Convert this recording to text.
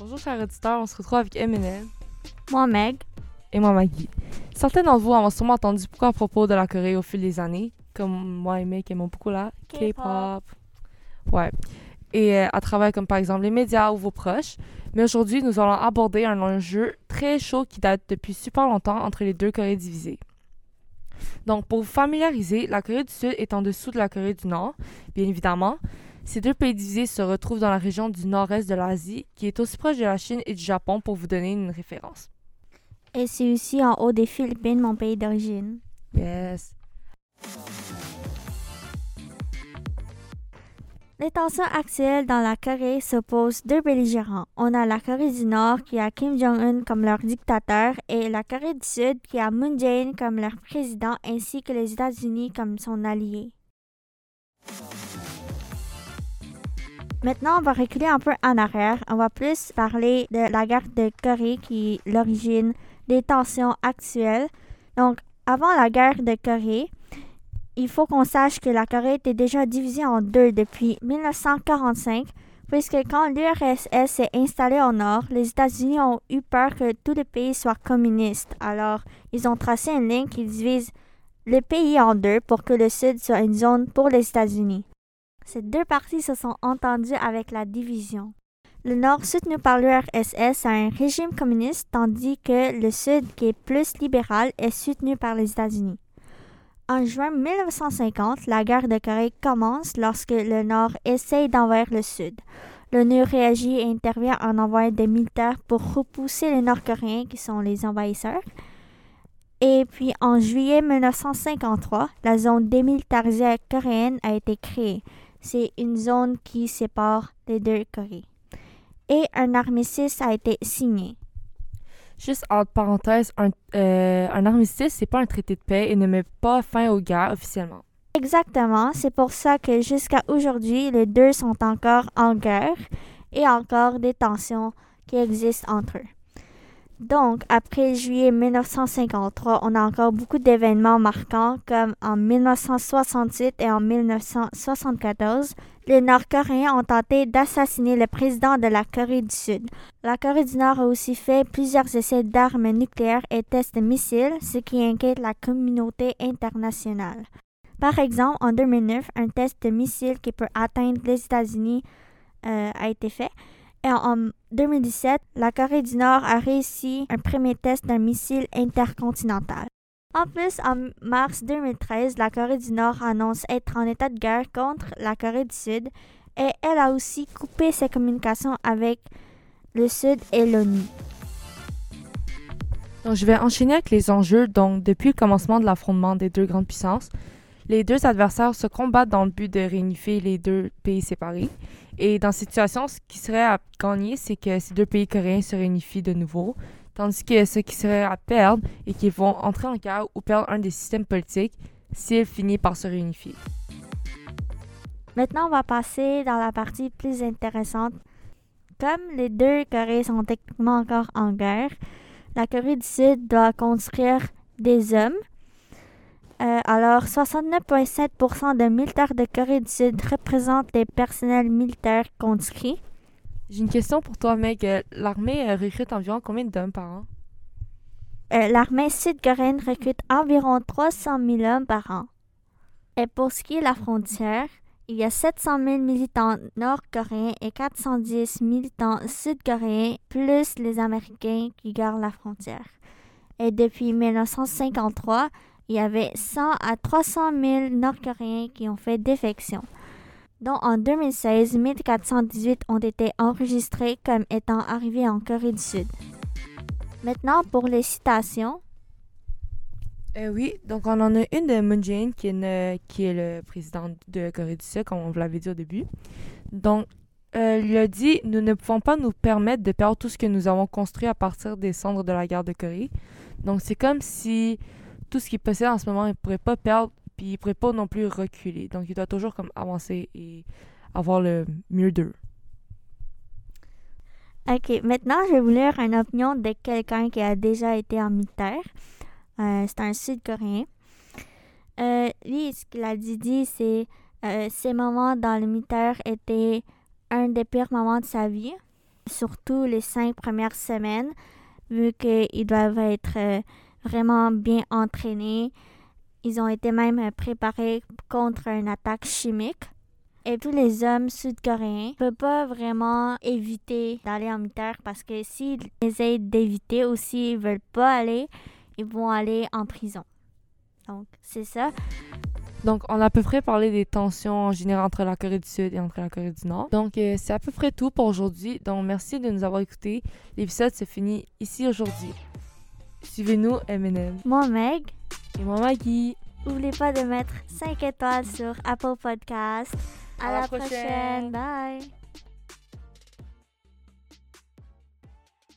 Bonjour chers auditeurs, on se retrouve avec Eminem Moi, Meg. et moi Maggie. Certains d'entre vous ont sûrement entendu beaucoup à propos de la Corée au fil des années, comme moi et Meg aimons beaucoup la K-pop. K-pop. Ouais. Et euh, à travers comme par exemple les médias ou vos proches. Mais aujourd'hui, nous allons aborder un enjeu très chaud qui date depuis super longtemps entre les deux Corées divisées. Donc, pour vous familiariser, la Corée du Sud est en dessous de la Corée du Nord, bien évidemment. Ces deux pays divisés se retrouvent dans la région du nord-est de l'Asie, qui est aussi proche de la Chine et du Japon pour vous donner une référence. Et c'est aussi en haut des Philippines, mon pays d'origine. Yes. Les tensions actuelles dans la Corée s'opposent deux belligérants. On a la Corée du Nord qui a Kim Jong-un comme leur dictateur et la Corée du Sud qui a Moon Jae-in comme leur président ainsi que les États-Unis comme son allié. Maintenant, on va reculer un peu en arrière. On va plus parler de la guerre de Corée qui est l'origine des tensions actuelles. Donc, avant la guerre de Corée, il faut qu'on sache que la Corée était déjà divisée en deux depuis 1945, puisque quand l'URSS s'est installée au nord, les États-Unis ont eu peur que tout le pays soit communiste. Alors, ils ont tracé une ligne qui divise le pays en deux pour que le sud soit une zone pour les États-Unis. Ces deux parties se sont entendues avec la division. Le nord soutenu par l'URSS a un régime communiste, tandis que le sud, qui est plus libéral, est soutenu par les États-Unis. En juin 1950, la guerre de Corée commence lorsque le Nord essaye d'envahir le Sud. L'ONU réagit et intervient en envoyant des militaires pour repousser les Nord-Coréens qui sont les envahisseurs. Et puis en juillet 1953, la zone démilitarisée coréenne a été créée. C'est une zone qui sépare les deux Corées. Et un armistice a été signé. Juste entre parenthèses, un, euh, un armistice, c'est pas un traité de paix et ne met pas fin aux guerres officiellement. Exactement, c'est pour ça que jusqu'à aujourd'hui, les deux sont encore en guerre et encore des tensions qui existent entre eux. Donc, après juillet 1953, on a encore beaucoup d'événements marquants comme en 1968 et en 1974, les Nord-Coréens ont tenté d'assassiner le président de la Corée du Sud. La Corée du Nord a aussi fait plusieurs essais d'armes nucléaires et tests de missiles, ce qui inquiète la communauté internationale. Par exemple, en 2009, un test de missile qui peut atteindre les États-Unis euh, a été fait. Et en 2017, la Corée du Nord a réussi un premier test d'un missile intercontinental. En plus, en mars 2013, la Corée du Nord annonce être en état de guerre contre la Corée du Sud et elle a aussi coupé ses communications avec le Sud et l'ONU. Donc, je vais enchaîner avec les enjeux. Donc, depuis le commencement de l'affrontement des deux grandes puissances, les deux adversaires se combattent dans le but de réunifier les deux pays séparés. Et dans cette situation, ce qui serait à gagner, c'est que ces deux pays coréens se réunifient de nouveau, tandis que ce qui serait à perdre est qu'ils vont entrer en guerre ou perdre un des systèmes politiques s'ils finissent par se réunifier. Maintenant, on va passer dans la partie plus intéressante. Comme les deux Corées sont techniquement encore en guerre, la Corée du Sud doit construire des hommes. Euh, alors, 69,7% des militaires de Corée du Sud représentent les personnels militaires conscrits. J'ai une question pour toi, Meg. Euh, L'armée euh, recrute environ combien d'hommes par an? Euh, L'armée sud-coréenne recrute environ 300 000 hommes par an. Et pour ce qui est de la frontière, il y a 700 000 militants nord-coréens et 410 militants sud-coréens, plus les Américains qui gardent la frontière. Et depuis 1953, il y avait 100 à 300 000 Nord-Coréens qui ont fait défection. Donc en 2016, 1418 ont été enregistrés comme étant arrivés en Corée du Sud. Maintenant pour les citations. Euh, oui, donc on en a une de Moon Jae-in qui, est une- qui est le président de Corée du Sud, comme on vous l'avait dit au début. Donc, euh, il a dit Nous ne pouvons pas nous permettre de perdre tout ce que nous avons construit à partir des cendres de la guerre de Corée. Donc, c'est comme si tout ce qu'il possède en ce moment, il ne pourrait pas perdre, puis il ne pourrait pas non plus reculer. Donc, il doit toujours comme avancer et avoir le mieux d'eux. Ok, maintenant je vais vous lire une opinion de quelqu'un qui a déjà été en militaire. Euh, c'est un Sud-Coréen. Euh, lui, ce qu'il a dit, dit c'est euh, ces moments dans le militaire étaient un des pires moments de sa vie. surtout les cinq premières semaines, vu qu'ils doivent être euh, vraiment bien entraînés. Ils ont été même préparés contre une attaque chimique. Et tous les hommes sud-coréens ne peuvent pas vraiment éviter d'aller en militaire parce que s'ils essayent d'éviter ou s'ils veulent pas aller, ils vont aller en prison. Donc, c'est ça. Donc, on a à peu près parlé des tensions en général entre la Corée du Sud et entre la Corée du Nord. Donc, euh, c'est à peu près tout pour aujourd'hui. Donc, merci de nous avoir écoutés. L'épisode se finit ici aujourd'hui. Suivez-nous, MNM. Moi, Meg. Et moi, Maggie. N'oubliez pas de mettre 5 étoiles sur Apple Podcast. À la prochaine. Bye.